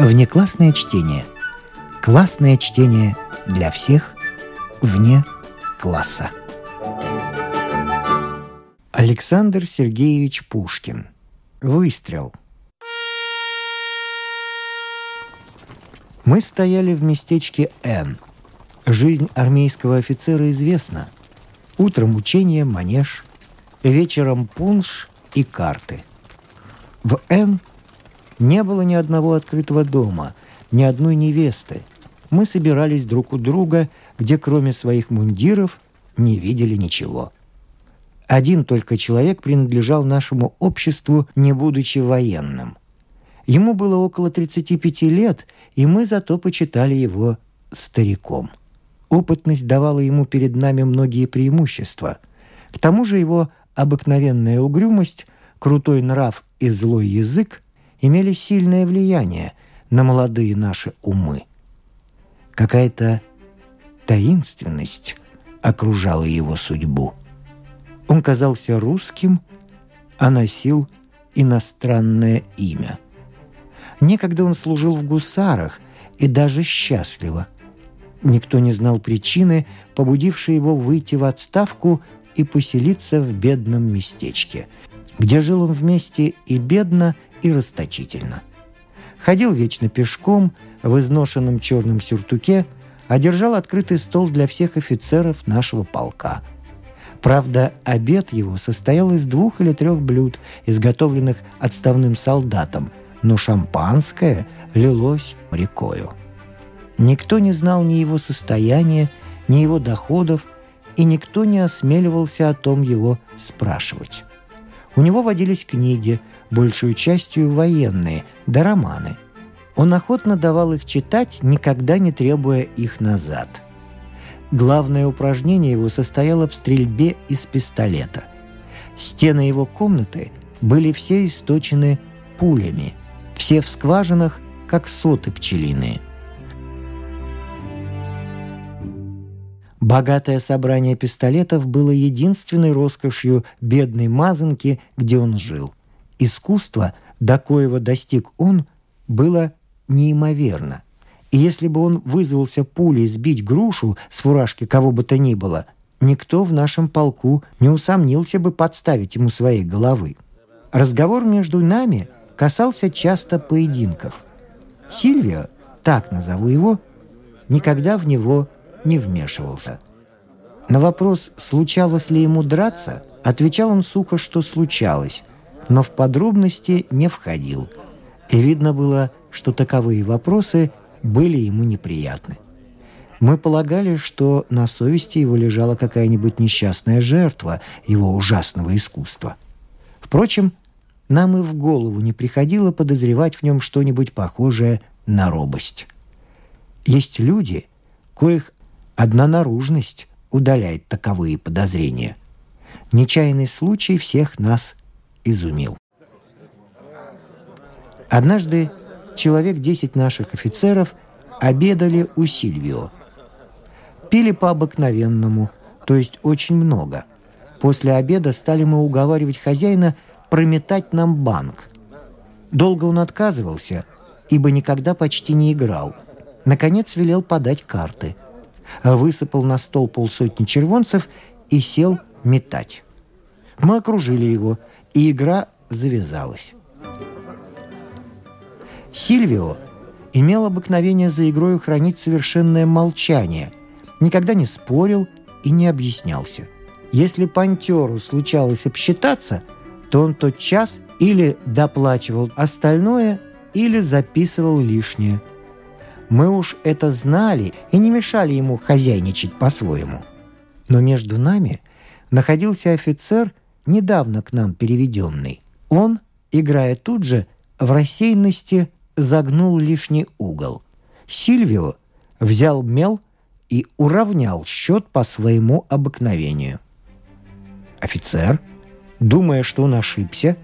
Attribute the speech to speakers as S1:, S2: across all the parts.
S1: Внеклассное чтение. Классное чтение для всех вне класса. Александр Сергеевич Пушкин. Выстрел. Мы стояли в местечке Н. Жизнь армейского офицера известна. Утром учение, манеж, вечером пунш и карты. В Н не было ни одного открытого дома, ни одной невесты. Мы собирались друг у друга, где кроме своих мундиров не видели ничего. Один только человек принадлежал нашему обществу, не будучи военным. Ему было около 35 лет, и мы зато почитали его стариком. Опытность давала ему перед нами многие преимущества. К тому же его обыкновенная угрюмость, крутой нрав и злой язык имели сильное влияние на молодые наши умы. Какая-то таинственность окружала его судьбу. Он казался русским, а носил иностранное имя. Некогда он служил в гусарах и даже счастливо. Никто не знал причины, побудившей его выйти в отставку и поселиться в бедном местечке, где жил он вместе и бедно, и расточительно. Ходил вечно пешком, в изношенном черном сюртуке, одержал открытый стол для всех офицеров нашего полка. Правда, обед его состоял из двух или трех блюд, изготовленных отставным солдатом, но шампанское лилось рекою. Никто не знал ни его состояния, ни его доходов, и никто не осмеливался о том его спрашивать. У него водились книги, большую частью военные, да романы. Он охотно давал их читать, никогда не требуя их назад. Главное упражнение его состояло в стрельбе из пистолета. Стены его комнаты были все источены пулями, все в скважинах, как соты пчелиные – Богатое собрание пистолетов было единственной роскошью бедной мазанки, где он жил. Искусство, до коего достиг он, было неимоверно. И если бы он вызвался пулей сбить грушу с фуражки кого бы то ни было, никто в нашем полку не усомнился бы подставить ему своей головы. Разговор между нами касался часто поединков. Сильвио, так назову его, никогда в него не вмешивался. На вопрос, случалось ли ему драться, отвечал он сухо, что случалось, но в подробности не входил. И видно было, что таковые вопросы были ему неприятны. Мы полагали, что на совести его лежала какая-нибудь несчастная жертва его ужасного искусства. Впрочем, нам и в голову не приходило подозревать в нем что-нибудь похожее на робость. Есть люди, коих одна наружность удаляет таковые подозрения. Нечаянный случай всех нас изумил. Однажды человек десять наших офицеров обедали у Сильвио. Пили по-обыкновенному, то есть очень много. После обеда стали мы уговаривать хозяина прометать нам банк. Долго он отказывался, ибо никогда почти не играл. Наконец велел подать карты. Высыпал на стол полсотни червонцев и сел метать. Мы окружили его, и игра завязалась. Сильвио имел обыкновение за игрой хранить совершенное молчание, никогда не спорил и не объяснялся. Если пантеру случалось обсчитаться, то он тот час или доплачивал остальное, или записывал лишнее. Мы уж это знали и не мешали ему хозяйничать по-своему. Но между нами находился офицер, недавно к нам переведенный. Он, играя тут же, в рассеянности загнул лишний угол. Сильвио взял мел и уравнял счет по своему обыкновению. Офицер, думая, что он ошибся,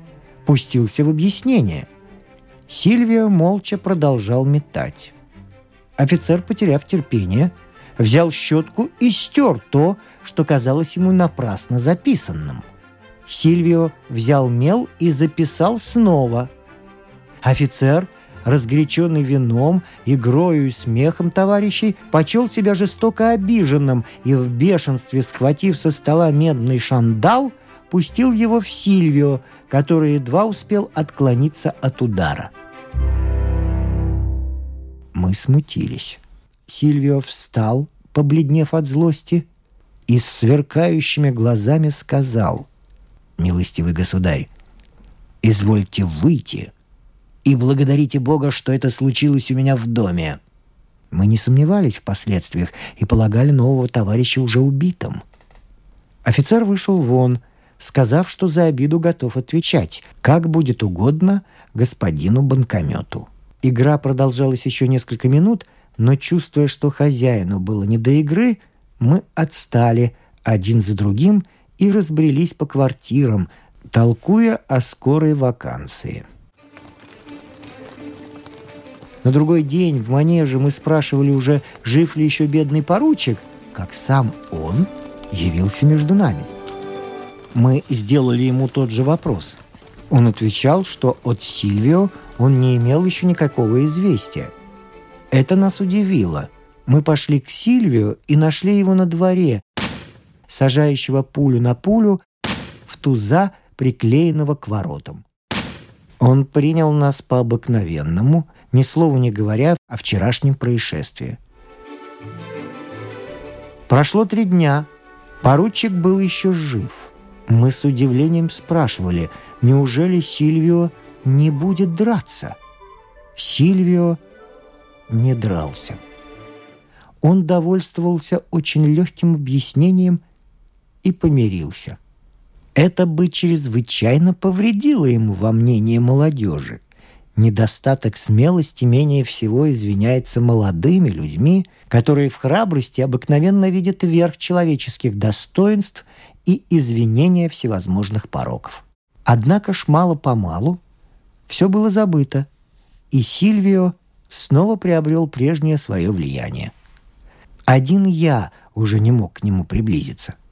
S1: пустился в объяснение. Сильвио молча продолжал метать. Офицер, потеряв терпение, взял щетку и стер то, что казалось ему напрасно записанным. Сильвио взял мел и записал снова. Офицер разгоряченный вином, игрою и смехом товарищей, почел себя жестоко обиженным и в бешенстве, схватив со стола медный шандал, пустил его в Сильвио, который едва успел отклониться от удара. Мы смутились. Сильвио встал, побледнев от злости, и с сверкающими глазами сказал, «Милостивый государь, извольте выйти и благодарите Бога, что это случилось у меня в доме». Мы не сомневались в последствиях и полагали нового товарища уже убитым. Офицер вышел вон, сказав, что за обиду готов отвечать, как будет угодно господину банкомету. Игра продолжалась еще несколько минут, но чувствуя, что хозяину было не до игры, мы отстали один за другим и разбрелись по квартирам, толкуя о скорой вакансии. На другой день в манеже мы спрашивали уже, жив ли еще бедный поручик, как сам он явился между нами. Мы сделали ему тот же вопрос. Он отвечал, что от Сильвио он не имел еще никакого известия. Это нас удивило. Мы пошли к Сильвио и нашли его на дворе, сажающего пулю на пулю в туза, приклеенного к воротам. Он принял нас по-обыкновенному, ни слова не говоря о вчерашнем происшествии. Прошло три дня. Поручик был еще жив. Мы с удивлением спрашивали, неужели Сильвио не будет драться? Сильвио не дрался. Он довольствовался очень легким объяснением и помирился. Это бы чрезвычайно повредило ему во мнении молодежи. Недостаток смелости менее всего извиняется молодыми людьми, которые в храбрости обыкновенно видят верх человеческих достоинств и извинения всевозможных пороков. Однако ж мало-помалу все было забыто, и Сильвио снова приобрел прежнее свое влияние. Один я уже не мог к нему приблизиться –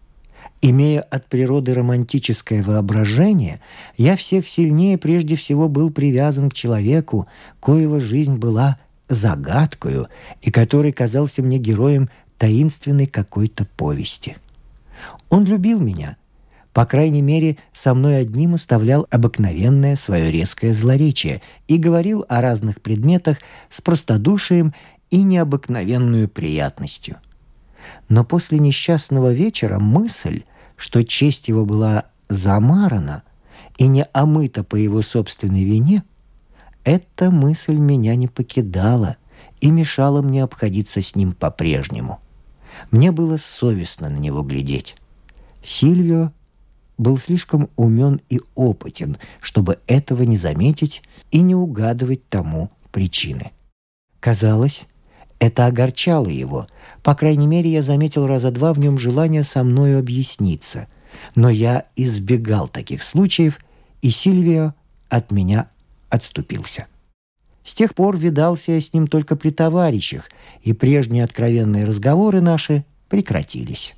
S1: Имея от природы романтическое воображение, я всех сильнее прежде всего был привязан к человеку, коего жизнь была загадкою и который казался мне героем таинственной какой-то повести. Он любил меня, по крайней мере, со мной одним оставлял обыкновенное свое резкое злоречие и говорил о разных предметах с простодушием и необыкновенную приятностью. Но после несчастного вечера мысль, что честь его была замарана и не омыта по его собственной вине, эта мысль меня не покидала и мешала мне обходиться с ним по-прежнему. Мне было совестно на него глядеть. Сильвио был слишком умен и опытен, чтобы этого не заметить и не угадывать тому причины. Казалось, это огорчало его. По крайней мере, я заметил раза два в нем желание со мною объясниться. Но я избегал таких случаев, и Сильвио от меня отступился. С тех пор видался я с ним только при товарищах, и прежние откровенные разговоры наши прекратились.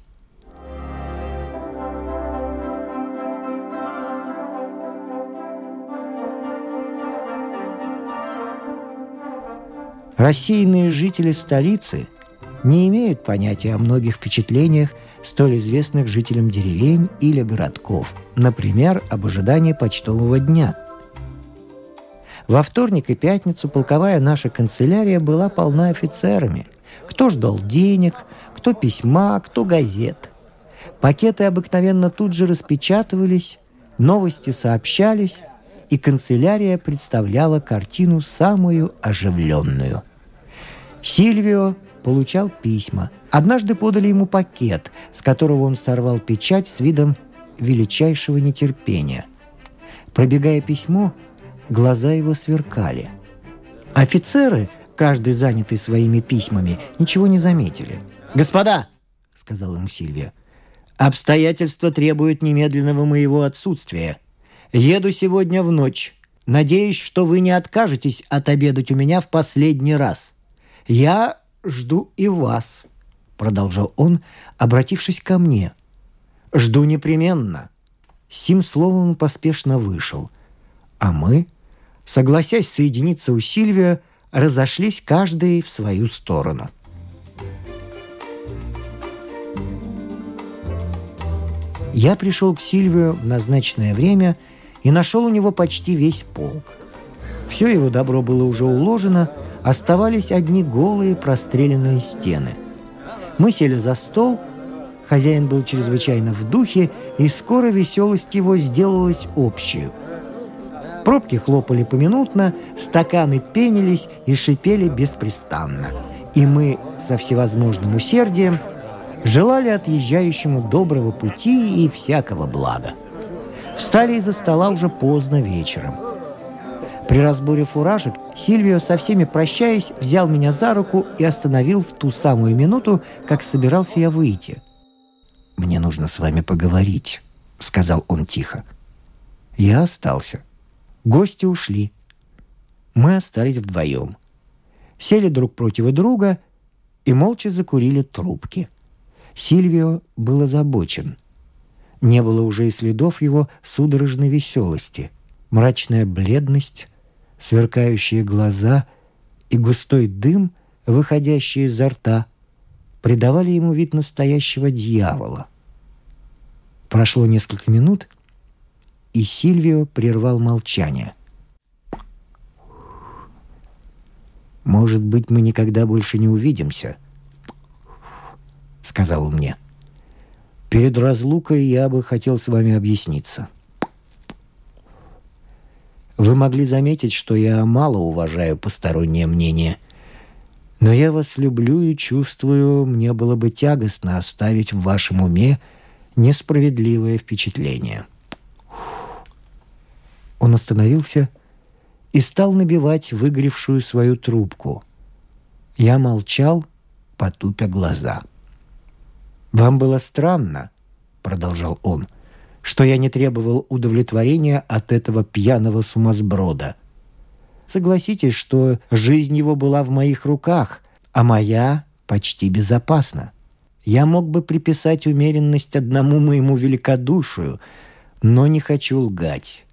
S1: Рассеянные жители столицы не имеют понятия о многих впечатлениях, столь известных жителям деревень или городков, например, об ожидании почтового дня. Во вторник и пятницу полковая наша канцелярия была полна офицерами. Кто ждал денег, кто письма, кто газет. Пакеты обыкновенно тут же распечатывались, новости сообщались, и канцелярия представляла картину самую оживленную. Сильвио получал письма. Однажды подали ему пакет, с которого он сорвал печать с видом величайшего нетерпения. Пробегая письмо, глаза его сверкали. Офицеры, каждый занятый своими письмами, ничего не заметили. «Господа!» — сказал ему Сильвия. «Обстоятельства требуют немедленного моего отсутствия. Еду сегодня в ночь. Надеюсь, что вы не откажетесь отобедать у меня в последний раз. Я жду и вас», — продолжал он, обратившись ко мне. «Жду непременно». Сим словом поспешно вышел, а мы согласясь соединиться у Сильвия, разошлись каждый в свою сторону. Я пришел к Сильвию в назначенное время и нашел у него почти весь полк. Все его добро было уже уложено, оставались одни голые простреленные стены. Мы сели за стол, хозяин был чрезвычайно в духе, и скоро веселость его сделалась общей. Пробки хлопали поминутно, стаканы пенились и шипели беспрестанно. И мы со всевозможным усердием желали отъезжающему доброго пути и всякого блага. Встали из-за стола уже поздно вечером. При разборе фуражек Сильвио, со всеми прощаясь, взял меня за руку и остановил в ту самую минуту, как собирался я выйти. «Мне нужно с вами поговорить», — сказал он тихо. Я остался. Гости ушли. Мы остались вдвоем. Сели друг против друга и молча закурили трубки. Сильвио был озабочен. Не было уже и следов его судорожной веселости. Мрачная бледность, сверкающие глаза и густой дым, выходящий изо рта, придавали ему вид настоящего дьявола. Прошло несколько минут, и Сильвио прервал молчание. «Может быть, мы никогда больше не увидимся», — сказал он мне. «Перед разлукой я бы хотел с вами объясниться. Вы могли заметить, что я мало уважаю постороннее мнение, но я вас люблю и чувствую, мне было бы тягостно оставить в вашем уме несправедливое впечатление». Он остановился и стал набивать выгоревшую свою трубку. Я молчал, потупя глаза. — «Вам было странно», — продолжал он, «что я не требовал удовлетворения от этого пьяного сумасброда. Согласитесь, что жизнь его была в моих руках, а моя почти безопасна. Я мог бы приписать умеренность одному моему великодушию, но не хочу лгать.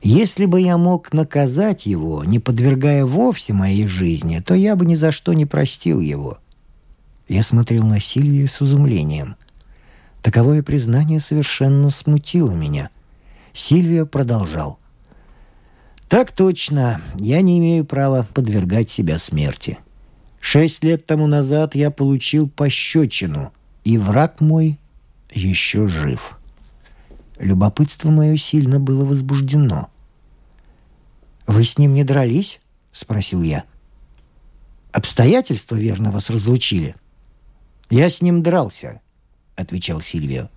S1: Если бы я мог наказать его, не подвергая вовсе моей жизни, то я бы ни за что не простил его. Я смотрел на Сильвию с изумлением. Таковое признание совершенно смутило меня. Сильвия продолжал. «Так точно. Я не имею права подвергать себя смерти. Шесть лет тому назад я получил пощечину, и враг мой еще жив». Любопытство мое сильно было возбуждено. «Вы с ним не дрались?» — спросил я. «Обстоятельства, верно, вас разлучили?» — «Я с ним дрался», — отвечал Сильвио.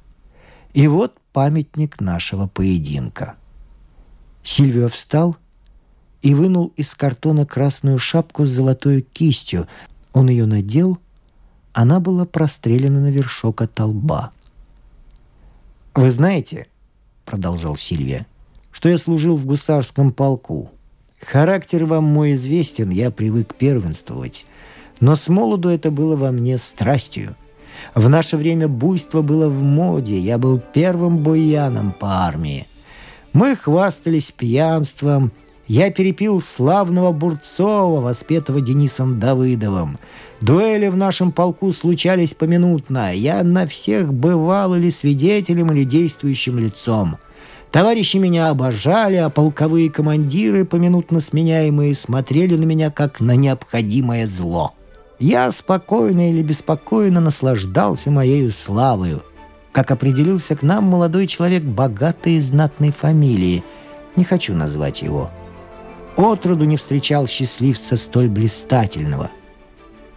S1: «И вот памятник нашего поединка». Сильвио встал и вынул из картона красную шапку с золотой кистью. Он ее надел, она была прострелена на вершок от лба. «Вы знаете, — продолжал Сильвия, — что я служил в гусарском полку. Характер вам мой известен, я привык первенствовать. Но с молоду это было во мне страстью. В наше время буйство было в моде, я был первым буяном по армии. Мы хвастались пьянством, я перепил славного Бурцова, воспетого Денисом Давыдовым. Дуэли в нашем полку случались поминутно. Я на всех бывал или свидетелем, или действующим лицом. Товарищи меня обожали, а полковые командиры, поминутно сменяемые, смотрели на меня как на необходимое зло. Я спокойно или беспокойно наслаждался моею славою. Как определился к нам молодой человек богатой и знатной фамилии. Не хочу назвать его. Отроду не встречал счастливца столь блистательного.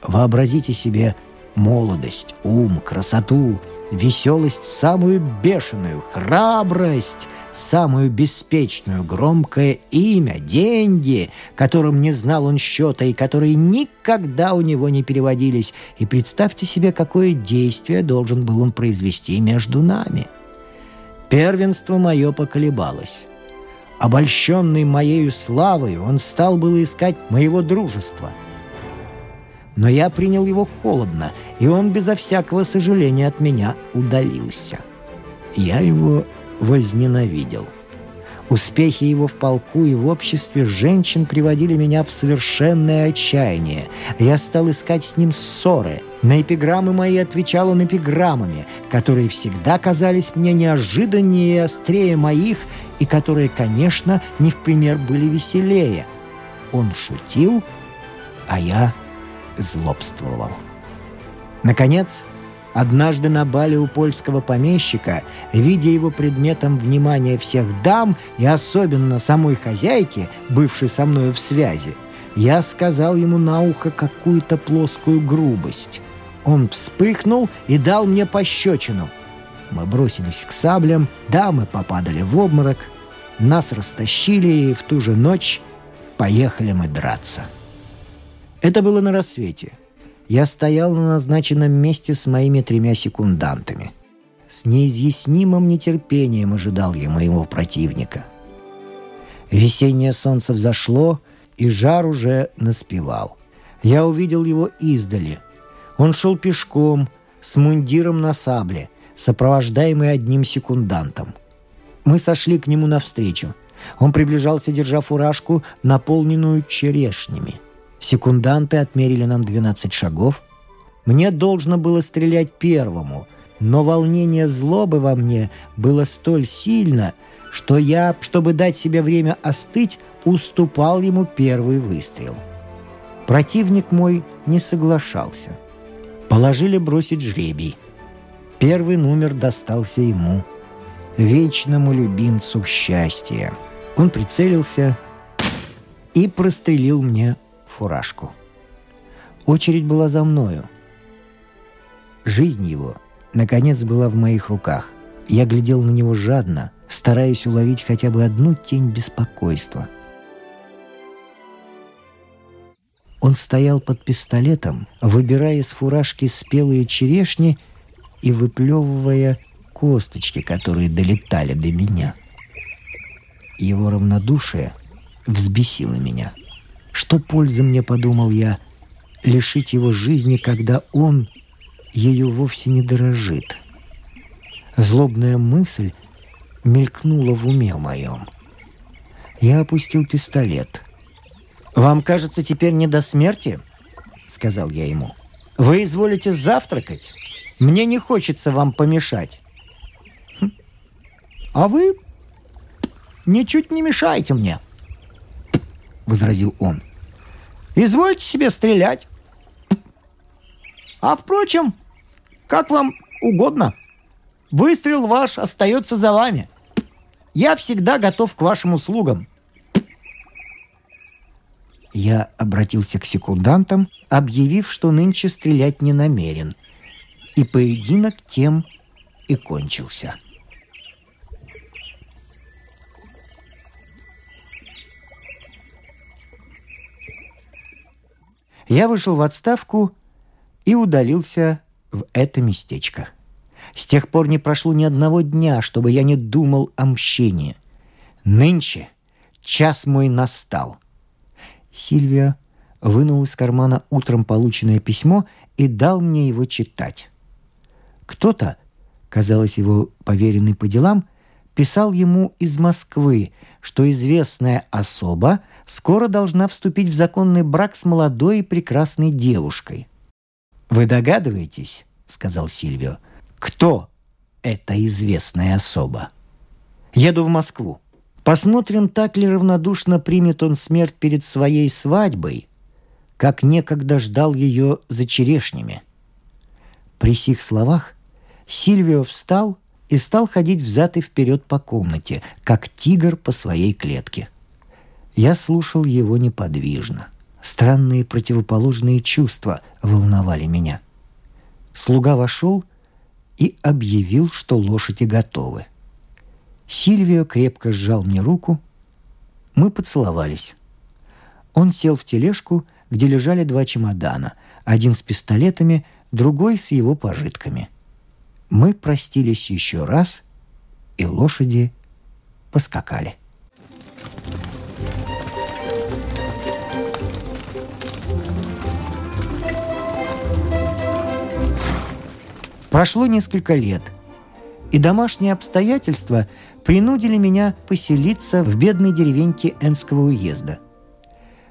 S1: Вообразите себе молодость, ум, красоту, веселость самую бешеную, храбрость — самую беспечную, громкое имя, деньги, которым не знал он счета и которые никогда у него не переводились. И представьте себе, какое действие должен был он произвести между нами. Первенство мое поколебалось. Обольщенный моею славой, он стал было искать моего дружества. Но я принял его холодно, и он безо всякого сожаления от меня удалился. Я его возненавидел. Успехи его в полку и в обществе женщин приводили меня в совершенное отчаяние. Я стал искать с ним ссоры. На эпиграммы мои отвечал он эпиграммами, которые всегда казались мне неожиданнее и острее моих, и которые, конечно, не в пример были веселее. Он шутил, а я злобствовал. Наконец, Однажды на бале у польского помещика, видя его предметом внимания всех дам и особенно самой хозяйки, бывшей со мной в связи, я сказал ему на ухо какую-то плоскую грубость. Он вспыхнул и дал мне пощечину. Мы бросились к саблям, дамы попадали в обморок, нас растащили, и в ту же ночь поехали мы драться. Это было на рассвете — я стоял на назначенном месте с моими тремя секундантами. С неизъяснимым нетерпением ожидал я моего противника. Весеннее солнце взошло, и жар уже наспевал. Я увидел его издали. Он шел пешком, с мундиром на сабле, сопровождаемый одним секундантом. Мы сошли к нему навстречу. Он приближался, держа фуражку, наполненную черешнями – Секунданты отмерили нам 12 шагов. Мне должно было стрелять первому, но волнение злобы во мне было столь сильно, что я, чтобы дать себе время остыть, уступал ему первый выстрел. Противник мой не соглашался. Положили бросить жребий. Первый номер достался ему, вечному любимцу счастья. Он прицелился и прострелил мне фуражку. Очередь была за мною. Жизнь его, наконец, была в моих руках. Я глядел на него жадно, стараясь уловить хотя бы одну тень беспокойства. Он стоял под пистолетом, выбирая из фуражки спелые черешни и выплевывая косточки, которые долетали до меня. Его равнодушие взбесило меня — что пользы мне, подумал я, лишить его жизни, когда он ее вовсе не дорожит? Злобная мысль мелькнула в уме моем. Я опустил пистолет. «Вам кажется теперь не до смерти?» — сказал я ему. «Вы изволите завтракать? Мне не хочется вам помешать». «Хм. «А вы ничуть не мешаете мне», —— возразил он. «Извольте себе стрелять. А, впрочем, как вам угодно. Выстрел ваш остается за вами. Я всегда готов к вашим услугам». Я обратился к секундантам, объявив, что нынче стрелять не намерен. И поединок тем и кончился. Я вышел в отставку и удалился в это местечко. С тех пор не прошло ни одного дня, чтобы я не думал о мщении. Нынче час мой настал. Сильвия вынул из кармана утром полученное письмо и дал мне его читать. Кто-то, казалось его поверенный по делам, писал ему из Москвы, что известная особа скоро должна вступить в законный брак с молодой и прекрасной девушкой. «Вы догадываетесь, — сказал Сильвио, — кто эта известная особа? Еду в Москву. Посмотрим, так ли равнодушно примет он смерть перед своей свадьбой, как некогда ждал ее за черешнями». При сих словах Сильвио встал и стал ходить взад и вперед по комнате, как тигр по своей клетке. Я слушал его неподвижно. Странные противоположные чувства волновали меня. Слуга вошел и объявил, что лошади готовы. Сильвио крепко сжал мне руку. Мы поцеловались. Он сел в тележку, где лежали два чемодана, один с пистолетами, другой с его пожитками — мы простились еще раз, и лошади поскакали. Прошло несколько лет. И домашние обстоятельства принудили меня поселиться в бедной деревеньке Энского уезда.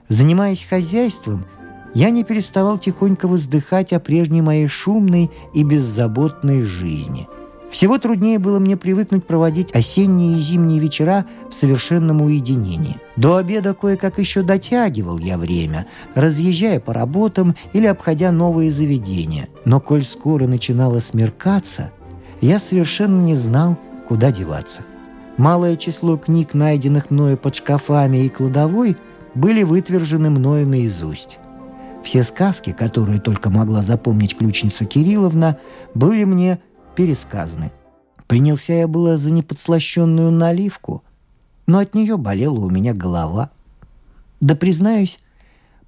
S1: Занимаясь хозяйством, я не переставал тихонько воздыхать о прежней моей шумной и беззаботной жизни – всего труднее было мне привыкнуть проводить осенние и зимние вечера в совершенном уединении. До обеда кое-как еще дотягивал я время, разъезжая по работам или обходя новые заведения. Но коль скоро начинало смеркаться, я совершенно не знал, куда деваться. Малое число книг, найденных мною под шкафами и кладовой, были вытвержены мною наизусть. Все сказки, которые только могла запомнить ключница Кирилловна, были мне пересказаны. Принялся я было за неподслащенную наливку, но от нее болела у меня голова. Да, признаюсь,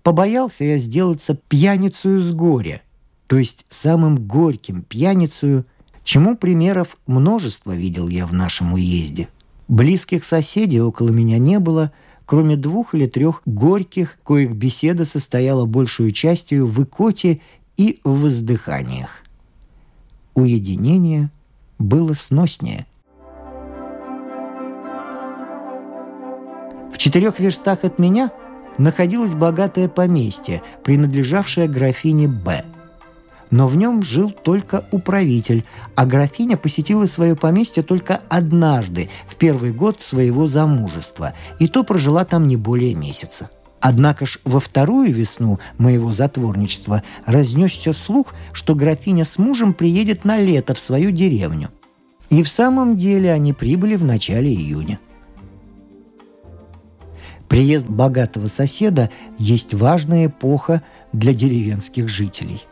S1: побоялся я сделаться пьяницею с горя, то есть самым горьким пьяницею, чему примеров множество видел я в нашем уезде. Близких соседей около меня не было, кроме двух или трех горьких, коих беседа состояла большую частью в икоте и в воздыханиях уединение было сноснее. В четырех верстах от меня находилось богатое поместье, принадлежавшее графине Б. Но в нем жил только управитель, а графиня посетила свое поместье только однажды, в первый год своего замужества, и то прожила там не более месяца. Однако ж во вторую весну моего затворничества разнесся слух, что графиня с мужем приедет на лето в свою деревню. И в самом деле они прибыли в начале июня. Приезд богатого соседа есть важная эпоха для деревенских жителей.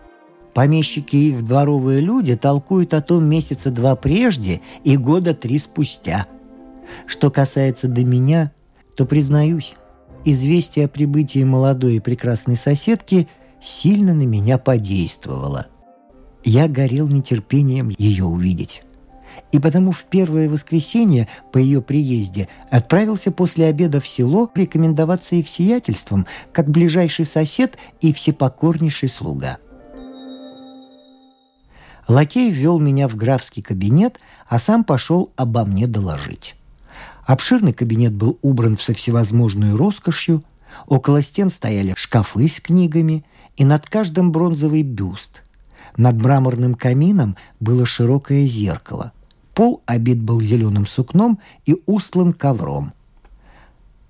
S1: Помещики и их дворовые люди толкуют о том месяца два прежде и года три спустя. Что касается до меня, то признаюсь, известие о прибытии молодой и прекрасной соседки сильно на меня подействовало. Я горел нетерпением ее увидеть. И потому в первое воскресенье по ее приезде отправился после обеда в село рекомендоваться их сиятельством как ближайший сосед и всепокорнейший слуга. Лакей ввел меня в графский кабинет, а сам пошел обо мне доложить. Обширный кабинет был убран со всевозможной роскошью, около стен стояли шкафы с книгами, и над каждым бронзовый бюст. Над мраморным камином было широкое зеркало. Пол обит был зеленым сукном и устлан ковром.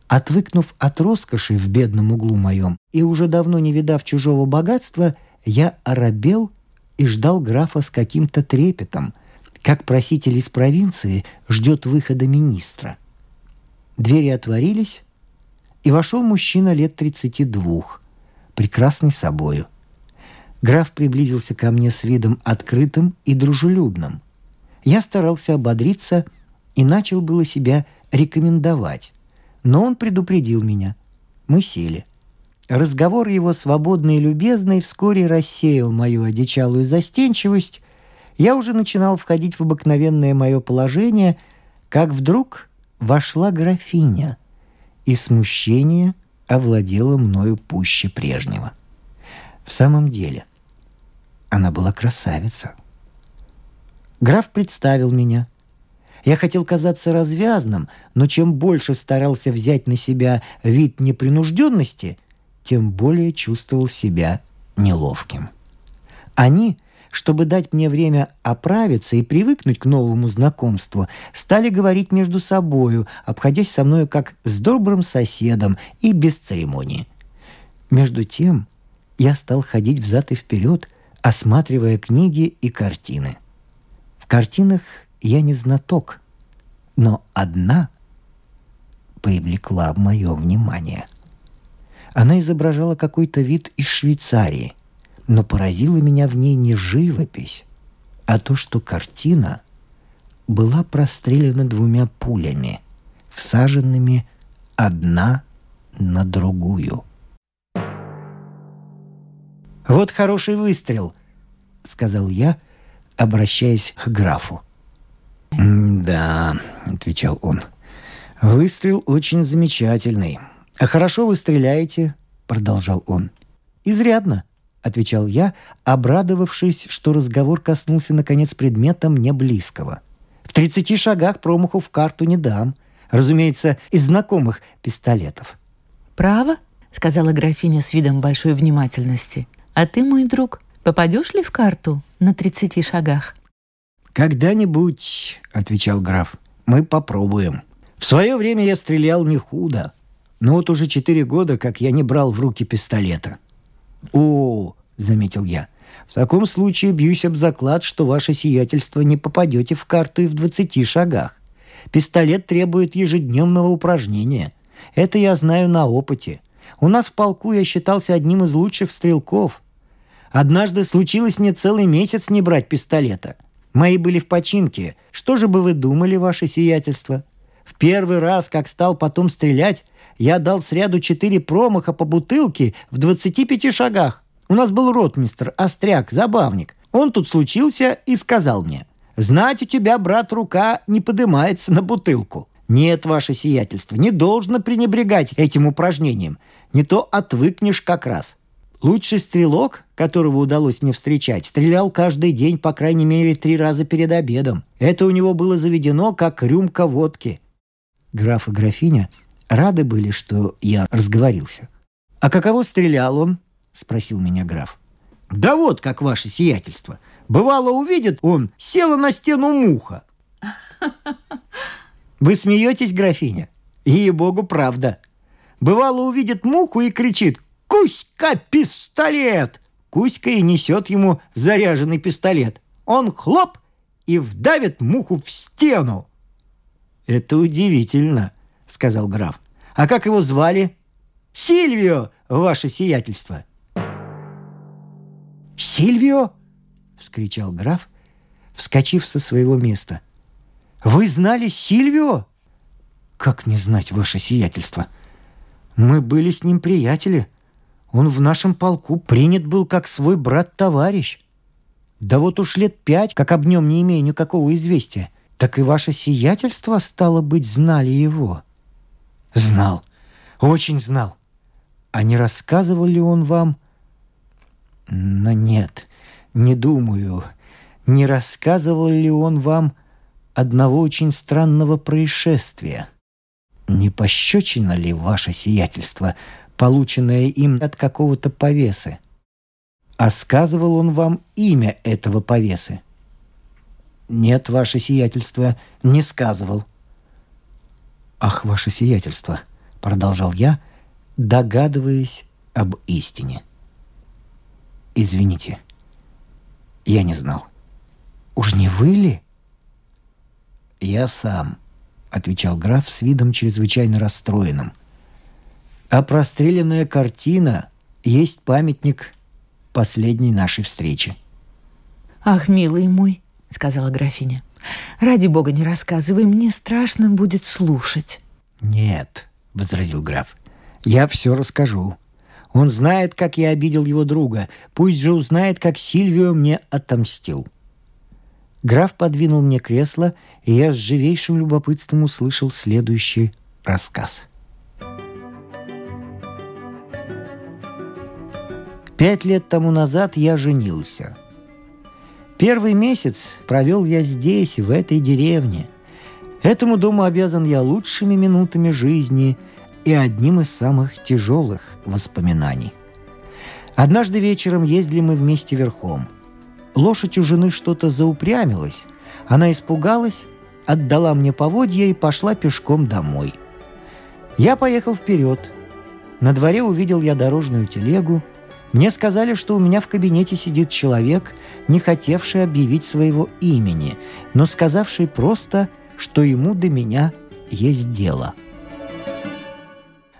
S1: Отвыкнув от роскоши в бедном углу моем и уже давно не видав чужого богатства, я оробел и ждал графа с каким-то трепетом, как проситель из провинции ждет выхода министра. Двери отворились, и вошел мужчина лет тридцати двух, прекрасный собою. Граф приблизился ко мне с видом открытым и дружелюбным. Я старался ободриться и начал было себя рекомендовать, но он предупредил меня. Мы сели. Разговор его свободный и любезный вскоре рассеял мою одичалую застенчивость. Я уже начинал входить в обыкновенное мое положение, как вдруг вошла графиня, и смущение овладело мною пуще прежнего. В самом деле, она была красавица. Граф представил меня. Я хотел казаться развязным, но чем больше старался взять на себя вид непринужденности, тем более чувствовал себя неловким. Они — чтобы дать мне время оправиться и привыкнуть к новому знакомству, стали говорить между собою, обходясь со мною как с добрым соседом и без церемонии. Между тем я стал ходить взад и вперед, осматривая книги и картины. В картинах я не знаток, но одна привлекла мое внимание. Она изображала какой-то вид из Швейцарии – но поразила меня в ней не живопись, а то, что картина была прострелена двумя пулями, всаженными одна на другую. «Вот хороший выстрел», — сказал я, обращаясь к графу. «Да», — отвечал он, — «выстрел очень замечательный. А хорошо вы стреляете», — продолжал он. «Изрядно», — отвечал я, обрадовавшись, что разговор коснулся, наконец, предмета мне близкого. В 30 шагах промаху в карту не дам. Разумеется, из знакомых пистолетов.
S2: «Право?» — сказала графиня с видом большой внимательности. «А ты, мой друг, попадешь ли в карту на 30 шагах?»
S1: «Когда-нибудь», — отвечал граф, — «мы попробуем. В свое время я стрелял не худо, но вот уже четыре года, как я не брал в руки пистолета». «О, — заметил я, — в таком случае бьюсь об заклад, что ваше сиятельство не попадете в карту и в двадцати шагах. Пистолет требует ежедневного упражнения. Это я знаю на опыте. У нас в полку я считался одним из лучших стрелков. Однажды случилось мне целый месяц не брать пистолета — Мои были в починке. Что же бы вы думали, ваше сиятельство? В первый раз, как стал потом стрелять, я дал сряду четыре промаха по бутылке в 25 шагах. У нас был ротмистр, остряк, забавник. Он тут случился и сказал мне, «Знать у тебя, брат, рука не поднимается на бутылку». Нет, ваше сиятельство, не должно пренебрегать этим упражнением. Не то отвыкнешь как раз. Лучший стрелок, которого удалось мне встречать, стрелял каждый день, по крайней мере, три раза перед обедом. Это у него было заведено, как рюмка водки. Граф и графиня рады были, что я разговорился. «А каково стрелял он?» — спросил меня граф. «Да вот, как ваше сиятельство. Бывало, увидит он, села на стену муха». «Вы смеетесь, графиня? Ей-богу, правда. Бывало, увидит муху и кричит «Кузька, пистолет!» Кузька и несет ему заряженный пистолет. Он хлоп и вдавит муху в стену. «Это удивительно», — сказал граф. «А как его звали?» «Сильвио, ваше сиятельство». «Сильвио?» — вскричал граф, вскочив со своего места. «Вы знали Сильвио?» «Как не знать ваше сиятельство? Мы были с ним приятели. Он в нашем полку принят был как свой брат-товарищ. Да вот уж лет пять, как об нем не имею никакого известия. Так и ваше сиятельство, стало быть, знали его. Знал. Очень знал. А не рассказывал ли он вам? Но нет, не думаю. Не рассказывал ли он вам одного очень странного происшествия? Не пощечина ли ваше сиятельство — полученное им от какого-то повесы. А сказывал он вам имя этого повесы? Нет, ваше сиятельство, не сказывал. Ах, ваше сиятельство, продолжал я, догадываясь об истине. Извините, я не знал. Уж не вы ли? Я сам, отвечал граф с видом чрезвычайно расстроенным – а простреленная картина есть памятник последней нашей встречи.
S2: «Ах, милый мой», — сказала графиня, — «ради бога не рассказывай, мне страшно будет слушать».
S1: «Нет», — возразил граф, — «я все расскажу. Он знает, как я обидел его друга. Пусть же узнает, как Сильвио мне отомстил». Граф подвинул мне кресло, и я с живейшим любопытством услышал следующий рассказ. Пять лет тому назад я женился. Первый месяц провел я здесь, в этой деревне. Этому дому обязан я лучшими минутами жизни и одним из самых тяжелых воспоминаний. Однажды вечером ездили мы вместе верхом. Лошадь у жены что-то заупрямилась. Она испугалась, отдала мне поводья и пошла пешком домой. Я поехал вперед. На дворе увидел я дорожную телегу, мне сказали, что у меня в кабинете сидит человек, не хотевший объявить своего имени, но сказавший просто, что ему до меня есть дело.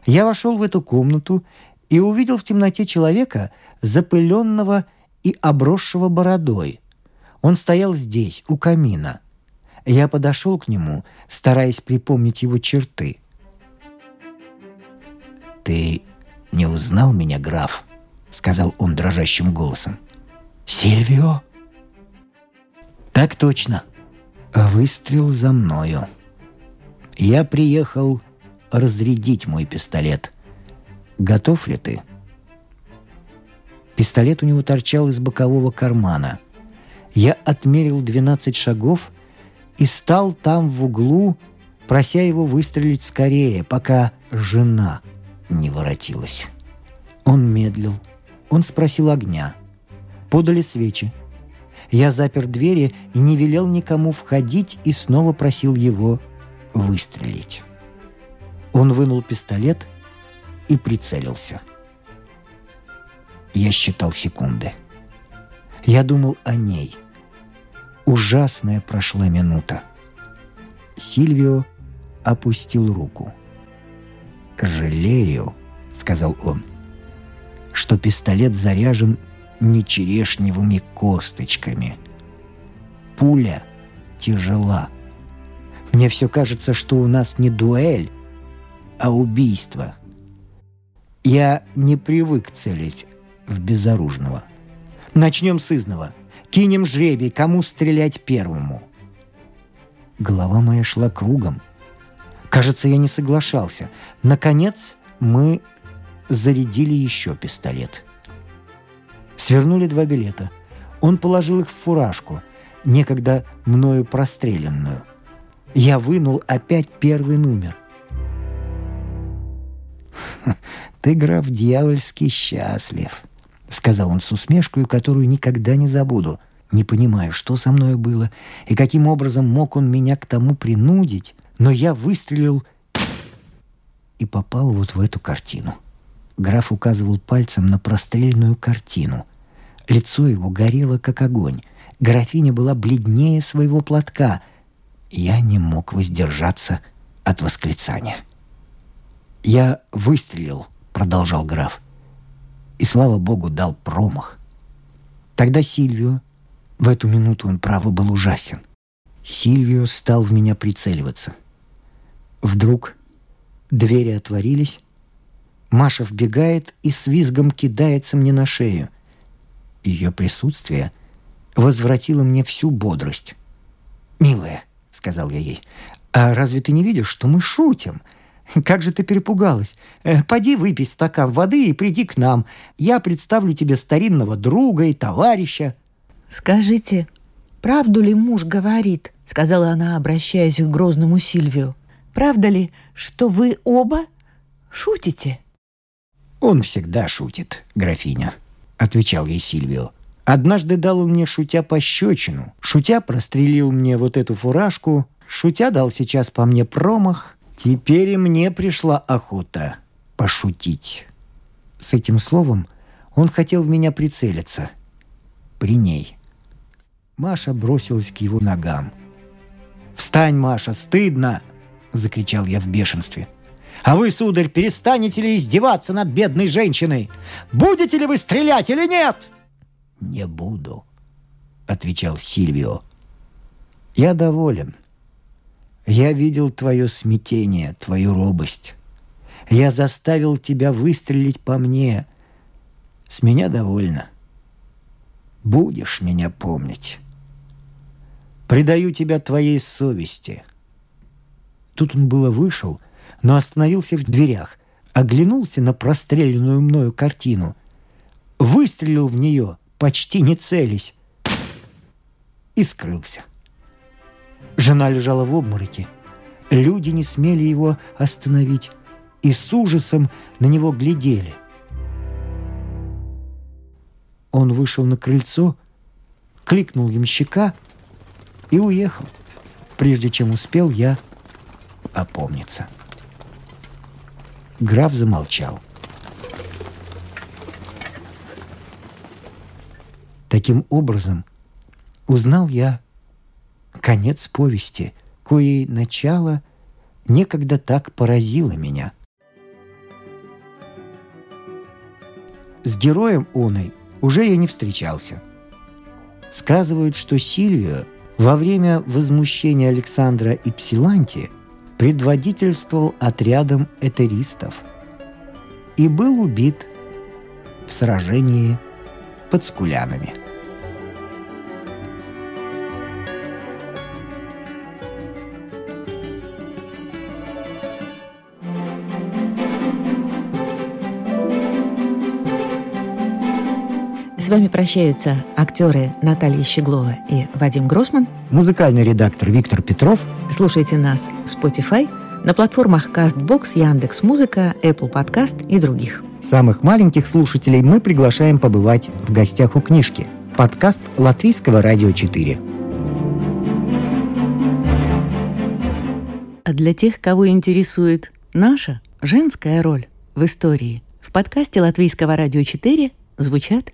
S1: Я вошел в эту комнату и увидел в темноте человека, запыленного и обросшего бородой. Он стоял здесь, у камина. Я подошел к нему, стараясь припомнить его черты. «Ты не узнал меня, граф?» — сказал он дрожащим голосом. «Сильвио?» «Так точно. Выстрел за мною. Я приехал разрядить мой пистолет. Готов ли ты?» Пистолет у него торчал из бокового кармана. Я отмерил 12 шагов и стал там в углу, прося его выстрелить скорее, пока жена не воротилась. Он медлил. Он спросил огня. Подали свечи. Я запер двери и не велел никому входить и снова просил его выстрелить. Он вынул пистолет и прицелился. Я считал секунды. Я думал о ней. Ужасная прошла минута. Сильвио опустил руку. «Жалею», — сказал он, — «что пистолет заряжен не черешневыми косточками. Пуля тяжела. Мне все кажется, что у нас не дуэль, а убийство. Я не привык целить в безоружного. Начнем с изного. Кинем жребий, кому стрелять первому. Голова моя шла кругом. Кажется, я не соглашался. Наконец мы зарядили еще пистолет. Свернули два билета. Он положил их в фуражку, некогда мною простреленную. Я вынул опять первый номер. «Ты, граф, дьявольски счастлив», — сказал он с усмешкой, которую никогда не забуду. Не понимаю, что со мной было и каким образом мог он меня к тому принудить, но я выстрелил и попал вот в эту картину. Граф указывал пальцем на простреленную картину. Лицо его горело, как огонь. Графиня была бледнее своего платка. Я не мог воздержаться от восклицания. «Я выстрелил», — продолжал граф. «И, слава богу, дал промах. Тогда Сильвио, в эту минуту он, право, был ужасен. Сильвио стал в меня прицеливаться. Вдруг двери отворились, Маша вбегает и с визгом кидается мне на шею. Ее присутствие возвратило мне всю бодрость. «Милая», — сказал я ей, — «а разве ты не видишь, что мы шутим?» Как же ты перепугалась? Э, поди выпей стакан воды и приди к нам. Я представлю тебе старинного друга и товарища».
S2: «Скажите, правду ли муж говорит?» — сказала она, обращаясь к грозному Сильвию. «Правда ли, что вы оба шутите?»
S1: «Он всегда шутит, графиня», — отвечал ей Сильвио. «Однажды дал он мне, шутя, пощечину. Шутя прострелил мне вот эту фуражку. Шутя дал сейчас по мне промах. Теперь и мне пришла охота пошутить. С этим словом он хотел в меня прицелиться. При ней. Маша бросилась к его ногам. «Встань, Маша, стыдно!» — закричал я в бешенстве. «А вы, сударь, перестанете ли издеваться над бедной женщиной? Будете ли вы стрелять или нет?» «Не буду», — отвечал Сильвио. «Я доволен. Я видел твое смятение, твою робость. Я заставил тебя выстрелить по мне. С меня довольно. Будешь меня помнить. Предаю тебя твоей совести. Тут он было вышел, но остановился в дверях, оглянулся на простреленную мною картину, выстрелил в нее, почти не целясь, и скрылся. Жена лежала в обмороке. Люди не смели его остановить и с ужасом на него глядели. Он вышел на крыльцо, кликнул ямщика и уехал, прежде чем успел я опомниться. Граф замолчал. Таким образом, узнал я конец повести, коей начало некогда так поразило меня. С героем оной уже я не встречался. Сказывают, что Сильвио во время возмущения Александра и Псиланти предводительствовал отрядом этеристов и был убит в сражении под Скулянами.
S2: Вами прощаются актеры Наталья Щеглова и Вадим Гросман.
S1: Музыкальный редактор Виктор Петров.
S2: Слушайте нас в Spotify, на платформах CastBox, Яндекс.Музыка, Apple Podcast и других.
S1: Самых маленьких слушателей мы приглашаем побывать в гостях у книжки. Подкаст Латвийского радио 4.
S2: А для тех, кого интересует наша женская роль в истории, в подкасте Латвийского радио 4 звучат